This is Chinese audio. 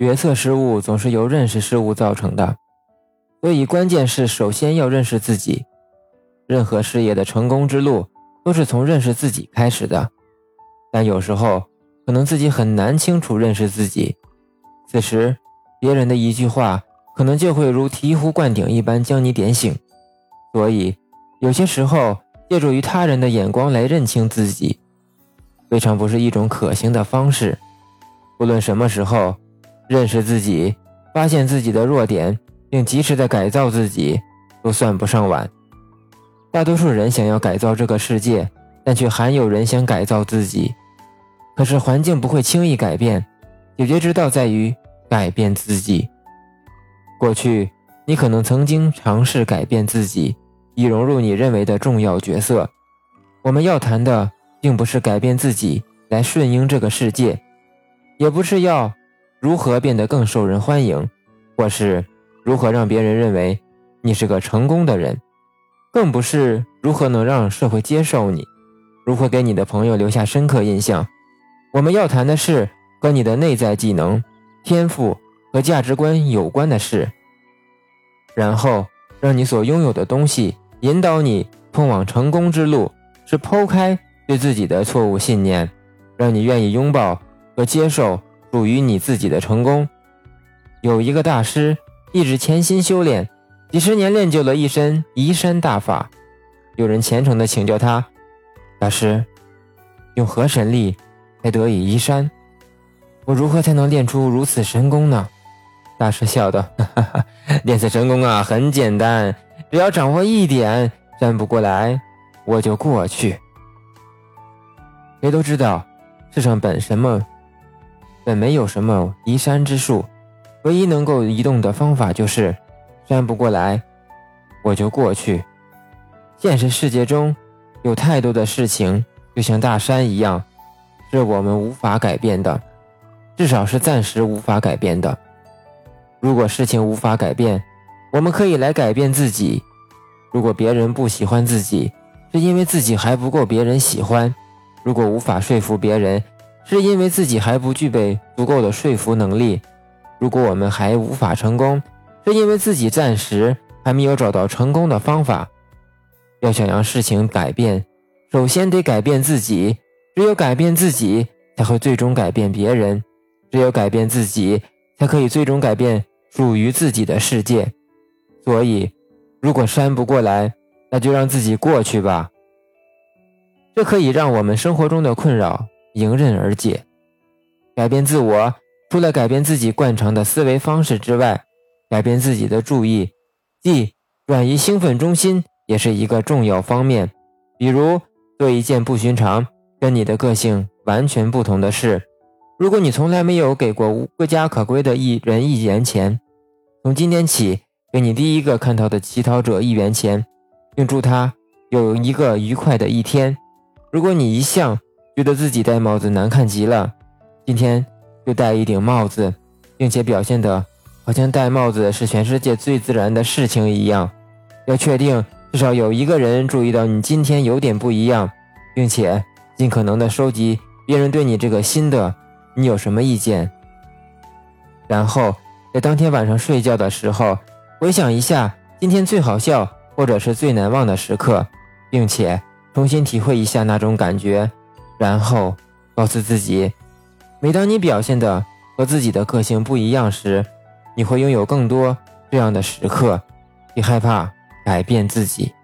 决策失误总是由认识失误造成的，所以关键是首先要认识自己。任何事业的成功之路都是从认识自己开始的，但有时候可能自己很难清楚认识自己，此时别人的一句话可能就会如醍醐灌顶一般将你点醒。所以有些时候借助于他人的眼光来认清自己，未尝不是一种可行的方式。不论什么时候认识自己、发现自己的弱点，并及时的改造自己，都算不上晚。大多数人想要改造这个世界，但却罕有人想改造自己。可是环境不会轻易改变，解决之道在于改变自己。过去你可能曾经尝试改变自己，以融入你认为的重要角色。我们要谈的并不是改变自己来顺应这个世界，也不是要如何变得更受人欢迎，或是如何让别人认为你是个成功的人。更不是如何能让社会接受你，如何给你的朋友留下深刻印象。我们要谈的是和你的内在技能、天赋和价值观有关的事，然后让你所拥有的东西引导你通往成功之路。是抛开对自己的错误信念，让你愿意拥抱和接受属于你自己的成功。有一个大师一直潜心修炼。几十年练就了一身移山大法，有人虔诚地请教他：“大师，用何神力才得以移山？我如何才能练出如此神功呢？”大师笑道：“哈哈，练此神功啊，很简单，只要掌握一点，山不过来，我就过去。谁都知道，世上本什么本没有什么移山之术，唯一能够移动的方法就是。”山不过来，我就过去。现实世界中有太多的事情，就像大山一样，是我们无法改变的，至少是暂时无法改变的。如果事情无法改变，我们可以来改变自己。如果别人不喜欢自己，是因为自己还不够别人喜欢；如果无法说服别人，是因为自己还不具备足够的说服能力；如果我们还无法成功，是因为自己暂时还没有找到成功的方法。要想让事情改变，首先得改变自己。只有改变自己，才会最终改变别人；只有改变自己，才可以最终改变属于自己的世界。所以，如果删不过来，那就让自己过去吧。这可以让我们生活中的困扰迎刃而解。改变自我，除了改变自己惯常的思维方式之外，改变自己的注意，即转移兴奋中心，也是一个重要方面。比如做一件不寻常、跟你的个性完全不同的事。如果你从来没有给过无无家可归的一人一元钱，从今天起给你第一个看到的乞讨者一元钱，并祝他有一个愉快的一天。如果你一向觉得自己戴帽子难看极了，今天就戴一顶帽子，并且表现的。好像戴帽子是全世界最自然的事情一样，要确定至少有一个人注意到你今天有点不一样，并且尽可能的收集别人对你这个新的你有什么意见。然后在当天晚上睡觉的时候，回想一下今天最好笑或者是最难忘的时刻，并且重新体会一下那种感觉，然后告诉自己，每当你表现的和自己的个性不一样时。你会拥有更多这样的时刻，别害怕改变自己。